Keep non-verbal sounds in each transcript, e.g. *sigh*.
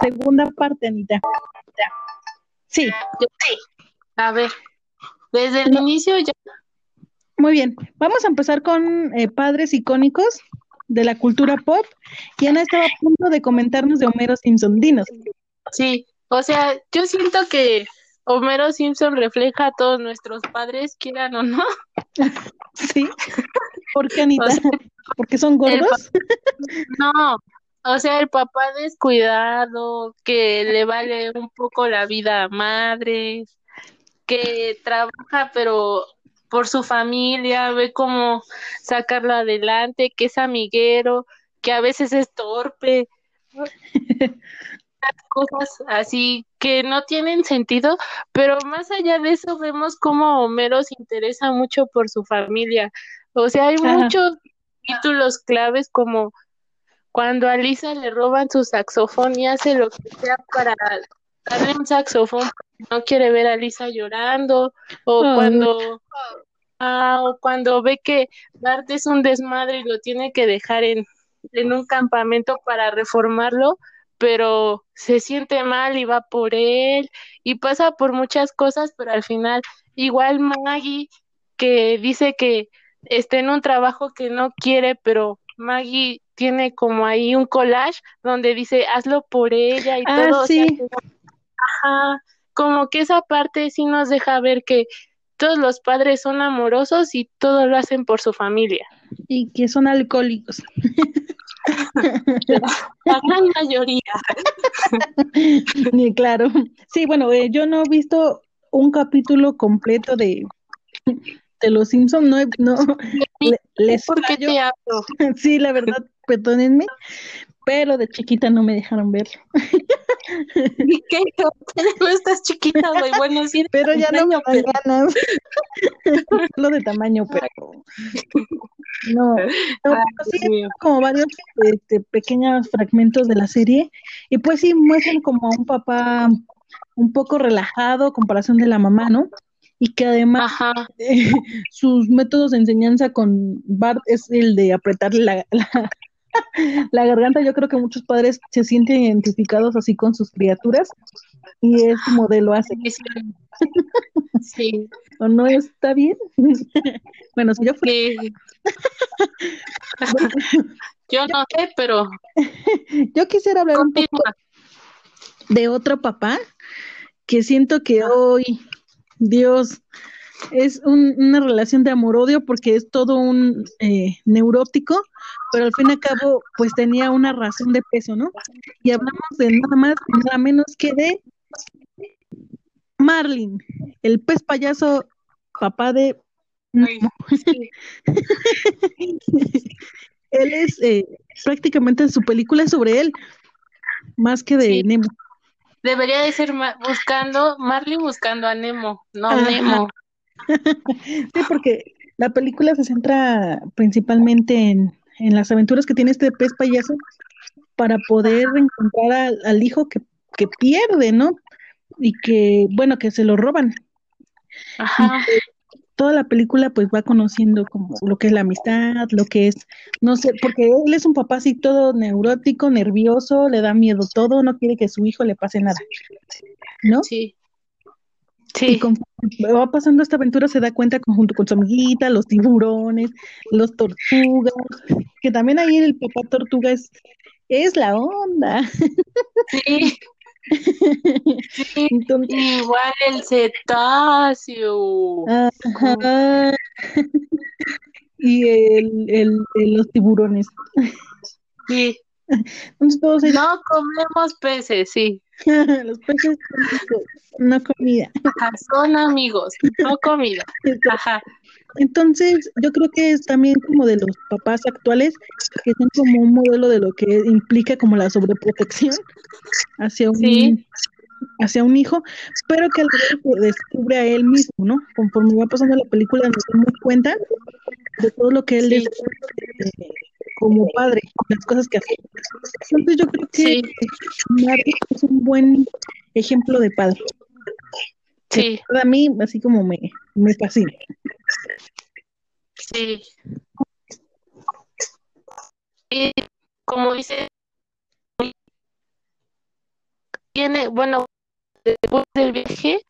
segunda parte, Anita. Sí. A ver, desde el inicio ya. Muy bien, vamos a empezar con eh, padres icónicos de la cultura pop. Y Ana estaba a punto de comentarnos de Homero Simpson. Dinos. Sí, o sea, yo siento que Homero Simpson refleja a todos nuestros padres, quieran o no. *laughs* Sí. ¿Por qué, Anita? ¿Porque son gordos? *laughs* No, o sea, el papá descuidado, que le vale un poco la vida a madre, que trabaja pero por su familia, ve cómo sacarlo adelante, que es amiguero, que a veces es torpe. *laughs* cosas así que no tienen sentido, pero más allá de eso vemos cómo Homero se interesa mucho por su familia. O sea, hay muchos títulos claves como cuando a Lisa le roban su saxofón y hace lo que sea para darle un saxofón, no quiere ver a Lisa llorando, o cuando ah, o cuando ve que Bart es un desmadre y lo tiene que dejar en, en un campamento para reformarlo, pero se siente mal y va por él y pasa por muchas cosas, pero al final igual Maggie que dice que está en un trabajo que no quiere, pero Maggie tiene como ahí un collage donde dice hazlo por ella y ah, todo. Sí. ajá, como que esa parte sí nos deja ver que todos los padres son amorosos y todo lo hacen por su familia. Y que son alcohólicos. *laughs* La gran mayoría. claro. Sí, bueno, eh, yo no he visto un capítulo completo de, de Los Simpson, no, no les ¿Por qué te hablo? *laughs* Sí, la verdad, perdónenme, pero de chiquita no me dejaron verlo. ¿Y qué? No estás chiquita, güey. Bueno, sí. Pero ya no me dan ganas. *laughs* Lo de tamaño, pero no. no sí, como varios este, pequeños fragmentos de la serie y pues sí muestran como a un papá un poco relajado comparación de la mamá, ¿no? y que además *laughs* sus métodos de enseñanza con Bart es el de apretarle la, la, *laughs* garganta. Yo creo que muchos padres se sienten identificados así con sus criaturas y es su modelo hace. *laughs* Sí. ¿O no está bien? *laughs* bueno, si yo fui. yo no sé, pero. yo quisiera hablar un poco de otro papá que siento que hoy Dios, es una relación de amor-odio porque es todo un eh, neurótico, pero al fin y al cabo, pues tenía una razón de peso, ¿no? Y hablamos de nada más, nada menos que de Marlin, el pez payaso, papá de... *laughs* él es eh, prácticamente su película es sobre él, más que de Nemo. Debería de ser buscando, Marley buscando a Nemo, no Nemo. Sí, porque la película se centra principalmente en, en, las aventuras que tiene este pez payaso para poder encontrar al, hijo que, que, pierde, ¿no? Y que, bueno, que se lo roban. Ajá toda la película pues va conociendo como lo que es la amistad, lo que es, no sé, porque él es un papá así todo neurótico, nervioso, le da miedo todo, no quiere que a su hijo le pase nada, ¿no? Sí. Sí. Y va pasando esta aventura se da cuenta conjunto con su amiguita, los tiburones, los tortugas, que también ahí el papá tortuga es, es la onda. Sí. *laughs* igual el cetáceo. *laughs* y el, el, los tiburones. Sí. *laughs* Entonces, No comemos peces, sí. *laughs* los peces no comida. son amigos, no comida. *laughs* Ajá. Entonces, yo creo que es también como de los papás actuales que son como un modelo de lo que implica como la sobreprotección hacia un hacia un hijo, pero que al descubre a él mismo, ¿no? Conforme va pasando la película nos damos cuenta de todo lo que él es eh, como padre, las cosas que hace. Entonces yo creo que sí. es un buen ejemplo de padre. Sí. Para mí, así como me, me fascina. Sí. Y como dice, tiene, bueno, después del viaje,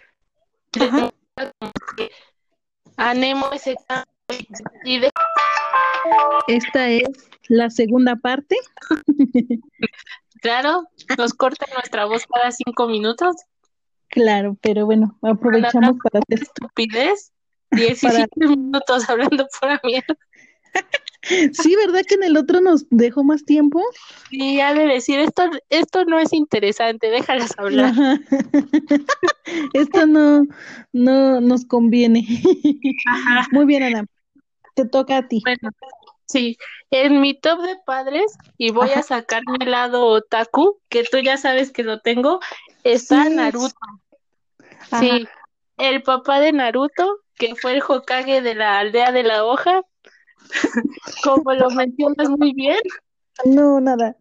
anemo ese y de... Esta es la segunda parte. claro, nos corta nuestra voz cada cinco minutos. Claro, pero bueno, aprovechamos para, hacer estupidez. *laughs* 17 minutos hablando por mierda. *laughs* Sí, ¿verdad que en el otro nos dejó más tiempo? Sí, ha de decir, esto, esto no es interesante, déjalas hablar. *laughs* esto no, no nos conviene. Muy bien, Ana. Te toca a ti. Bueno, sí, en mi top de padres, y voy a sacar mi lado otaku, que tú ya sabes que lo tengo, está Naruto. Sí, el papá de Naruto, que fue el Hokage de la aldea de la hoja, *laughs* como lo mencionas muy bien. No, nada.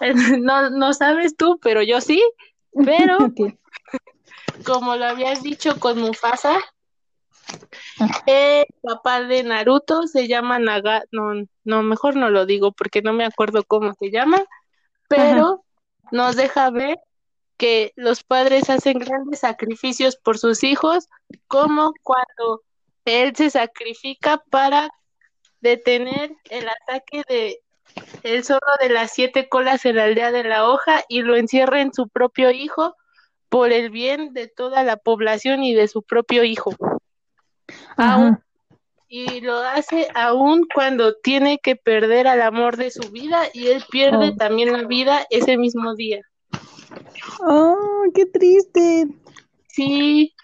*laughs* No, no sabes tú, pero yo sí. Pero, *laughs* como lo habías dicho con Mufasa, *laughs* el papá de Naruto se llama Naga, no, no, mejor no lo digo porque no me acuerdo cómo se llama, pero nos deja ver que los padres hacen grandes sacrificios por sus hijos, como cuando él se sacrifica para detener el ataque de el zorro de las siete colas en la aldea de la hoja y lo encierra en su propio hijo por el bien de toda la población y de su propio hijo. Y lo hace aún cuando tiene que perder al amor de su vida y él pierde oh. también la vida ese mismo día. Oh, qué triste. Sí.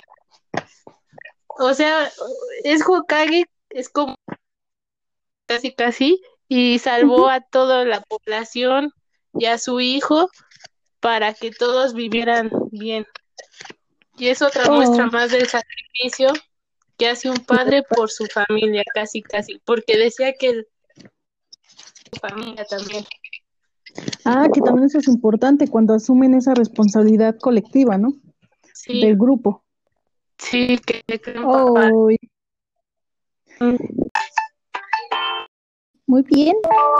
O sea, es Hokage, es como casi casi, y salvó a toda la población y a su hijo para que todos vivieran bien. Y es otra oh. muestra más del sacrificio que hace un padre por su familia, casi casi, porque decía que su familia también. Ah, que también eso es importante cuando asumen esa responsabilidad colectiva, ¿no? Sí. Del grupo. Sí, que, muy bien,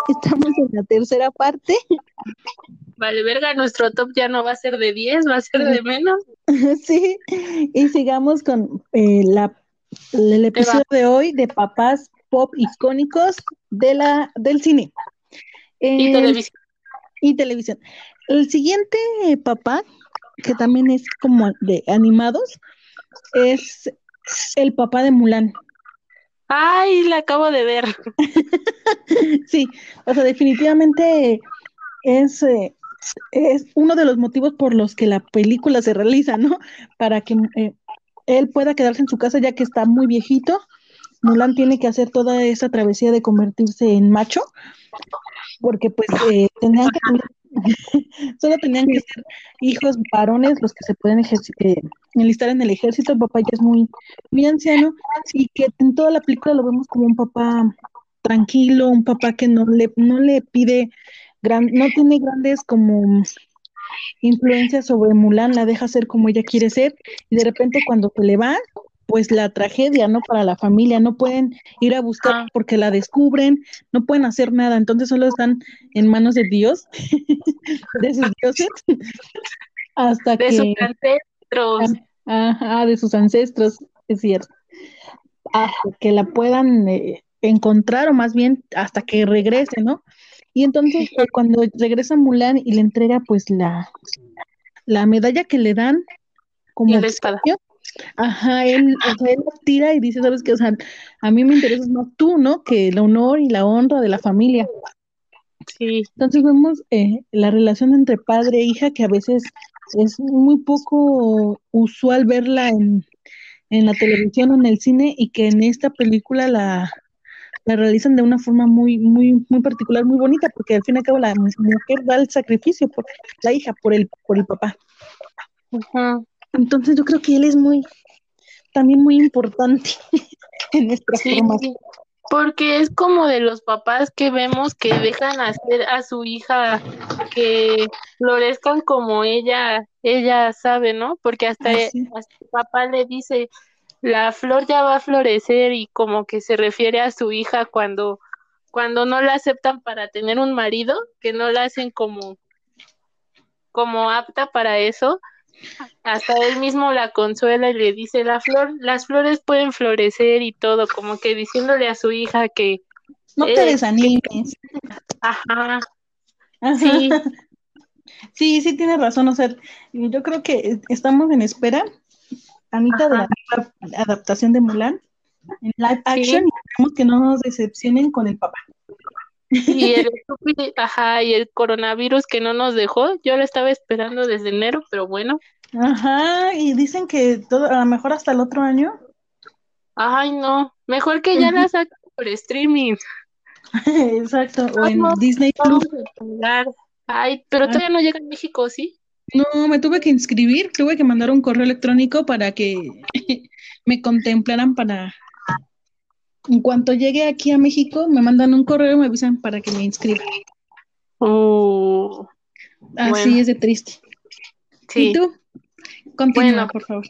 estamos en la tercera parte. Vale, verga, nuestro top ya no va a ser de 10, va a ser de menos. *laughs* sí, y sigamos con eh, la, el episodio de hoy de papás pop icónicos de la, del cine. y televisión. Y televisión. El siguiente papá, que también es como de animados, es el papá de Mulan. Ay, la acabo de ver. *laughs* sí, o sea, definitivamente es, eh, es uno de los motivos por los que la película se realiza, ¿no? Para que eh, él pueda quedarse en su casa ya que está muy viejito. Mulan tiene que hacer toda esa travesía de convertirse en macho, porque pues eh, tenían que *laughs* Solo tenían que ser hijos varones los que se pueden eh, enlistar en el ejército. El papá ya es muy, muy anciano y que en toda la película lo vemos como un papá tranquilo, un papá que no le, no le pide, no tiene grandes como influencias sobre Mulan, la deja ser como ella quiere ser y de repente cuando se le va, pues la tragedia, ¿no? Para la familia, no pueden ir a buscar ah. porque la descubren, no pueden hacer nada, entonces solo están en manos de Dios, *laughs* de sus dioses, *laughs* hasta de sus ancestros. Ajá, de sus ancestros, es cierto. Hasta que la puedan eh, encontrar, o más bien hasta que regrese, ¿no? Y entonces *laughs* cuando regresa Mulan y le entrega pues la, la medalla que le dan como la espada. Ajá, él, o sea, él tira y dice, sabes que, o sea, a mí me interesa más tú, ¿no? Que el honor y la honra de la familia. Sí. Entonces vemos eh, la relación entre padre e hija que a veces es muy poco usual verla en, en la televisión o en el cine y que en esta película la, la realizan de una forma muy, muy, muy particular, muy bonita, porque al fin y al cabo la mujer da el sacrificio por la hija, por el, por el papá. Entonces yo creo que él es muy, también muy importante *laughs* en nuestra sí, Porque es como de los papás que vemos que dejan hacer a su hija que florezcan como ella, ella sabe, ¿no? Porque hasta, hasta el papá le dice, la flor ya va a florecer y como que se refiere a su hija cuando, cuando no la aceptan para tener un marido, que no la hacen como como apta para eso. Hasta él mismo la consuela y le dice, la flor, las flores pueden florecer y todo, como que diciéndole a su hija que... No te desanimes. Ajá. Sí. sí, sí tiene razón. O sea, yo creo que estamos en espera, Anita, de la adaptación de Mulan en live action y esperamos que no nos decepcionen con el papá. Y el, ajá, y el coronavirus que no nos dejó, yo lo estaba esperando desde enero, pero bueno. Ajá, y dicen que todo, a lo mejor hasta el otro año. Ay, no, mejor que ya la saquen por streaming. *laughs* Exacto, o en Disney Plus. Ay, pero todavía no llega a México, ¿sí? No, me tuve que inscribir, tuve que mandar un correo electrónico para que *laughs* me contemplaran para... En cuanto llegue aquí a México, me mandan un correo y me avisan para que me inscriba. Oh, Así es de triste. Sí. ¿Y tú? Continúa, por favor.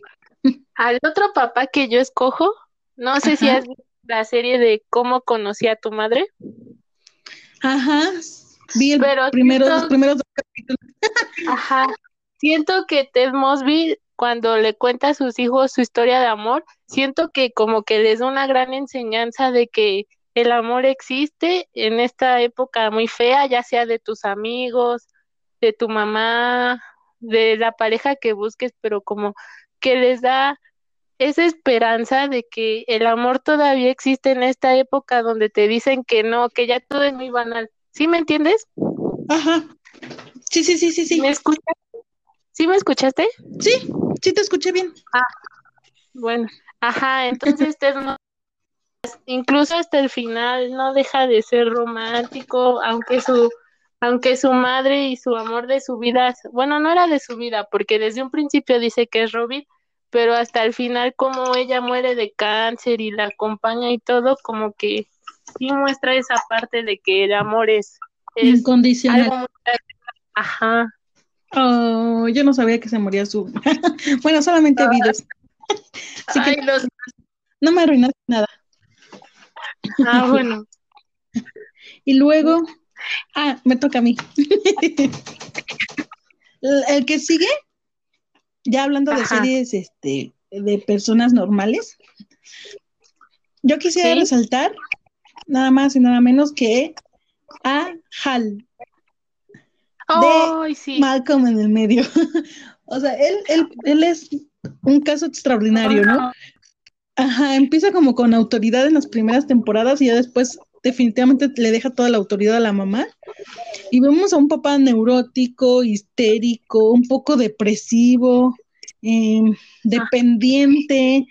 Al otro papá que yo escojo, no sé si has visto la serie de cómo conocí a tu madre. Ajá, vi el primero, los primeros dos capítulos. Ajá, siento que Ted Mosby cuando le cuenta a sus hijos su historia de amor, siento que como que les da una gran enseñanza de que el amor existe en esta época muy fea, ya sea de tus amigos, de tu mamá, de la pareja que busques, pero como que les da esa esperanza de que el amor todavía existe en esta época donde te dicen que no, que ya todo es muy banal. ¿Sí me entiendes? Ajá. Sí, sí, sí, sí, sí. ¿Me escuchas? ¿Sí me escuchaste? Sí, sí te escuché bien. Ah, bueno. Ajá, entonces incluso hasta el final no deja de ser romántico, aunque su aunque su madre y su amor de su vida, bueno, no era de su vida, porque desde un principio dice que es Robin, pero hasta el final como ella muere de cáncer y la acompaña y todo, como que sí muestra esa parte de que el amor es, incondicional. Ajá. Oh, yo no sabía que se moría su. *laughs* bueno, solamente vi *laughs* Así que no me arruinaste nada. Ah, bueno. *laughs* y luego, ah, me toca a mí. el que sigue ya hablando de series este, de personas normales, yo quisiera resaltar nada más y nada menos que a Hal. De Malcolm en el medio. *laughs* o sea, él, él, él es un caso extraordinario, ¿no? Ajá, empieza como con autoridad en las primeras temporadas y ya después definitivamente le deja toda la autoridad a la mamá. Y vemos a un papá neurótico, histérico, un poco depresivo, em, dependiente,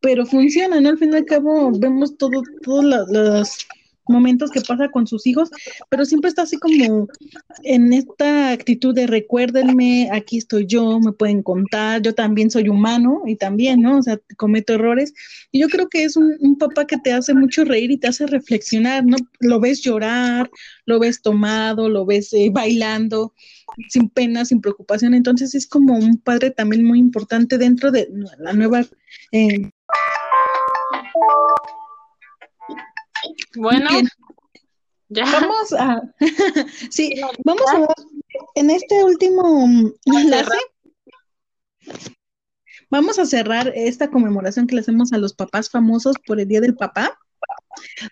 pero funciona, ¿no? Al fin y al cabo vemos todo, todos los momentos que pasa con sus hijos, pero siempre está así como en esta actitud de recuérdenme, aquí estoy yo, me pueden contar, yo también soy humano y también, ¿no? O sea, cometo errores. Y yo creo que es un, papá que te hace mucho reír y te hace reflexionar, ¿no? Lo ves llorar, lo ves tomado, lo ves eh, bailando, sin pena, sin preocupación. Entonces es como un padre también muy importante dentro de la nueva... Eh, bueno, ya. Vamos a, *laughs* sí, vamos a ver, en este último enlace, vamos a cerrar esta conmemoración que le hacemos a los papás famosos por el Día del Papá.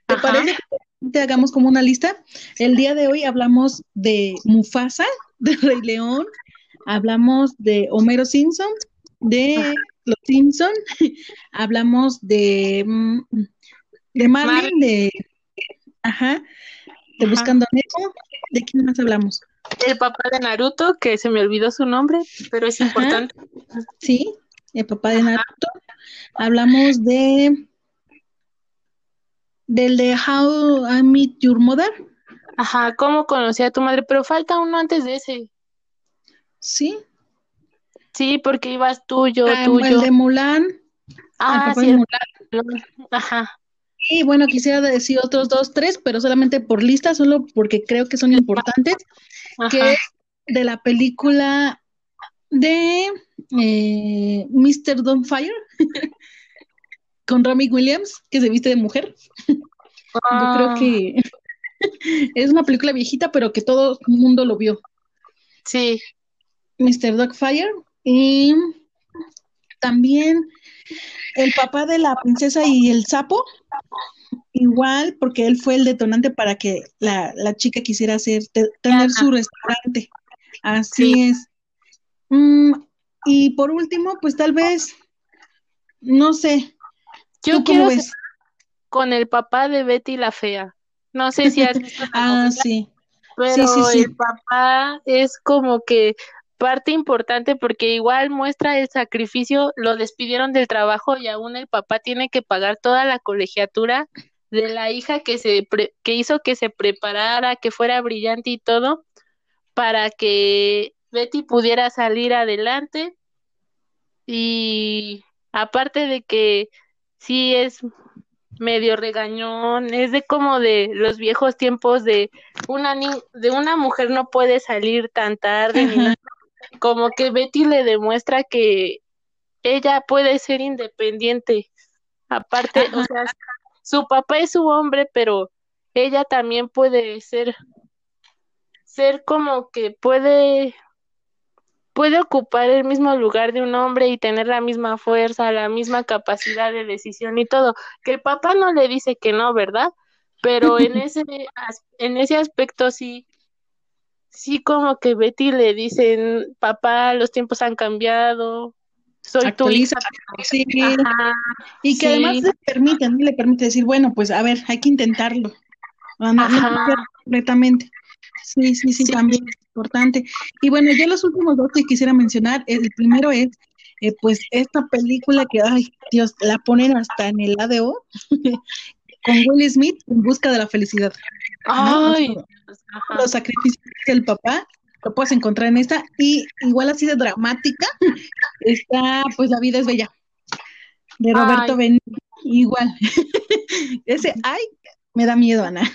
¿Te parece que te hagamos como una lista? El día de hoy hablamos de Mufasa, *laughs* de Rey León, hablamos de Homero Simpson, de Los Simpson, *laughs* hablamos de de Marlin, de. Ajá. De Buscando a Nemo. ¿De quién más hablamos? El papá de Naruto, que se me olvidó su nombre, pero es importante. Sí, el papá de Naruto. Hablamos de. Del de How I Meet Your Mother. Ajá, cómo conocí a tu madre, pero falta uno antes de ese. Sí. Sí, porque ibas tú, yo, ah, tú, El de Mulan. Ah, sí, Mulan. Ajá. Y bueno, quisiera decir otros dos, tres, pero solamente por lista, solo porque creo que son importantes, que es de la película de eh, Mr. Fire *laughs* con Rami Williams, que se viste de mujer. Yo creo ah. que *laughs* es una película viejita, pero que todo el mundo lo vio. Sí. Mr. Dogfire y también el papá de la princesa y el sapo, igual porque él fue el detonante para que la, chica quisiera hacer, tener su restaurante. Así es. Mm, y por último, pues tal vez, no sé. Yo quiero con el papá de Betty la Fea. No sé si has visto. *laughs* ah, sí. Pero el papá es como que parte importante porque igual muestra el sacrificio, lo despidieron del trabajo y aún el papá tiene que pagar toda la colegiatura de la hija que se que hizo que se preparara, que fuera brillante y todo para que Betty pudiera salir adelante. Y aparte de que sí es medio regañón, es de como de los viejos tiempos de una de una mujer no puede salir tan tarde ni *laughs* como que Betty le demuestra que ella puede ser independiente. Aparte, o sea, su papá es su hombre, pero ella también puede ser ser como que puede puede ocupar el mismo lugar de un hombre y tener la misma fuerza, la misma capacidad de decisión y todo. Que el papá no le dice que no, ¿verdad? Pero en *laughs* ese, en ese aspecto sí, sí como que Betty le dicen, papá, los tiempos han cambiado, soy tu hija. Sí. y que además le permiten, le permite decir, bueno, pues a ver, hay que intentarlo. No, completamente. Sí, sí, sí, también es importante. Y bueno, yo los últimos dos que quisiera mencionar, el primero es, eh, pues, esta película que, ay, Dios, la ponen hasta en el ADO, con Will Smith en busca de la felicidad. Ay, los sacrificios del papá lo puedes encontrar en esta y igual así de dramática está pues La vida es bella de Roberto Benítez igual. *laughs* Ese ay me da miedo Ana.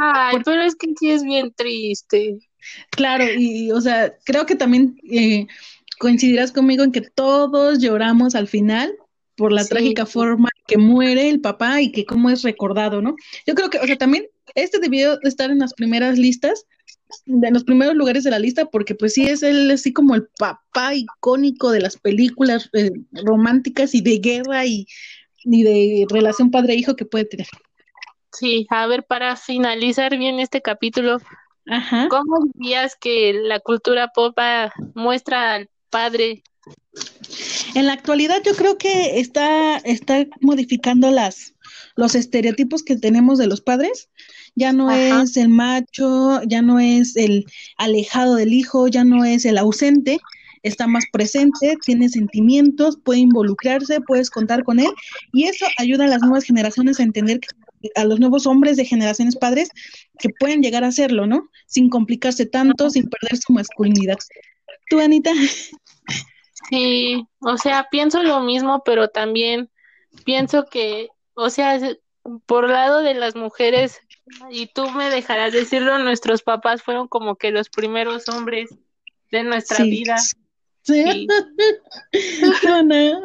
Ay, pero es que sí es bien triste. Claro, y o sea, creo que también eh, coincidirás conmigo en que todos lloramos al final por la trágica forma que muere el papá y que cómo es recordado, ¿no? Yo creo que, o sea, también este debió de estar en las primeras listas, en los primeros lugares de la lista, porque pues sí es él así como el papá icónico de las películas eh, románticas y de guerra y, y de relación padre-hijo que puede tener. Sí, a ver, para finalizar bien este capítulo, ¿cómo dirías que la cultura pop muestra al padre? En la actualidad yo creo que está, está modificando las, los estereotipos que tenemos de los padres. Ya no es el macho, ya no es el alejado del hijo, ya no es el ausente, está más presente, tiene sentimientos, puede involucrarse, puedes contar con él y eso ayuda a las nuevas generaciones a entender que a los nuevos hombres de generaciones padres que pueden llegar a hacerlo, ¿no? Sin complicarse tanto, sin perder su masculinidad. ¿Tú, Anita? Sí, o sea, pienso lo mismo, pero también pienso que, o sea, por lado de las mujeres, y tú me dejarás decirlo, nuestros papás fueron como que los primeros hombres de nuestra vida. Sí. *laughs* no, no.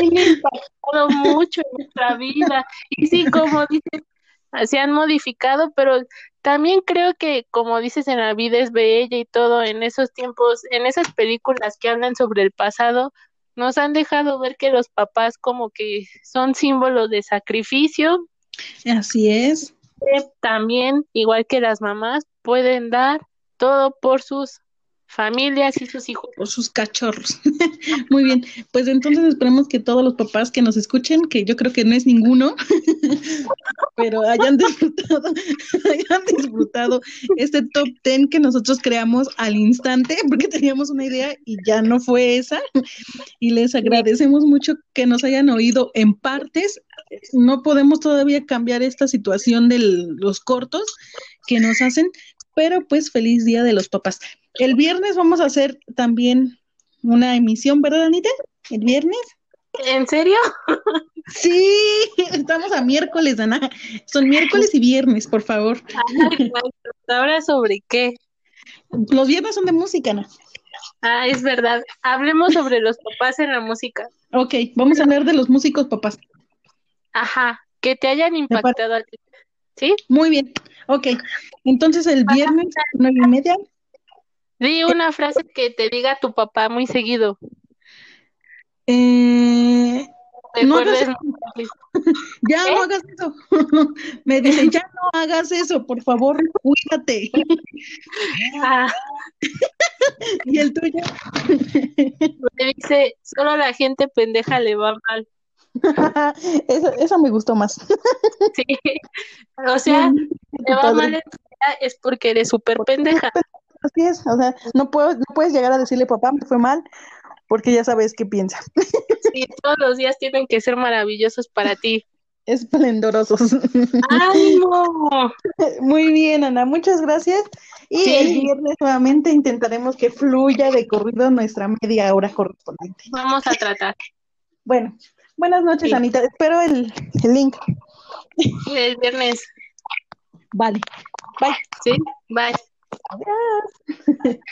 impactado mucho en nuestra vida. Y sí, como dices, se han modificado, pero también creo que, como dices, en la vida es bella y todo, en esos tiempos, en esas películas que hablan sobre el pasado, nos han dejado ver que los papás como que son símbolos de sacrificio. Así es. también, igual que las mamás, pueden dar todo por sus familias y sus hijos. Por sus cachorros. *laughs* Muy bien, pues entonces esperemos que todos los papás que nos escuchen, que yo creo que no es ninguno, *laughs* pero hayan disfrutado, *laughs* hayan disfrutado este top ten que nosotros creamos al instante, porque teníamos una idea y ya no fue esa. Y les agradecemos mucho que nos hayan oído en partes. No podemos todavía cambiar esta situación de los cortos que nos hacen, pero pues feliz día de los papás. El viernes vamos a hacer también una emisión, ¿verdad, Anita? ¿El viernes? ¿En serio? Sí, estamos a miércoles, Ana. Son miércoles y viernes, por favor. *laughs* ¿Ahora sobre qué? Los viernes son de música, Ana. Ah, es verdad. Hablemos sobre los papás en la música. Ok, vamos a hablar de los músicos papás. Ajá, que te hayan impactado. ¿Sí? Muy bien. Ok, entonces el viernes, nueve y media, Di una frase que te diga tu papá muy seguido. Eh, no *laughs* ya no hagas eso. *laughs* Me dice, ya no hagas eso, por favor, cuídate. *laughs* Ah. y el tuyo. Me dice, solo a la gente pendeja le va mal. *laughs* eso, eso me gustó más. *laughs* sí. O sea, le va mal es porque eres súper pendeja. Así es, o sea, no, puedo, no puedes llegar a decirle, papá, me fue mal, porque ya sabes qué piensa. *laughs* Sí, todos los días tienen que ser maravillosos para ti. Esplendorosos. ¡Ánimo! Muy bien, Ana, muchas gracias. Y el viernes nuevamente intentaremos que fluya de corrido nuestra media hora correspondiente. Vamos a tratar. Bueno, buenas noches, Anita. Espero el, el link. El viernes. Vale. Bye. Sí, bye. Adiós. *laughs*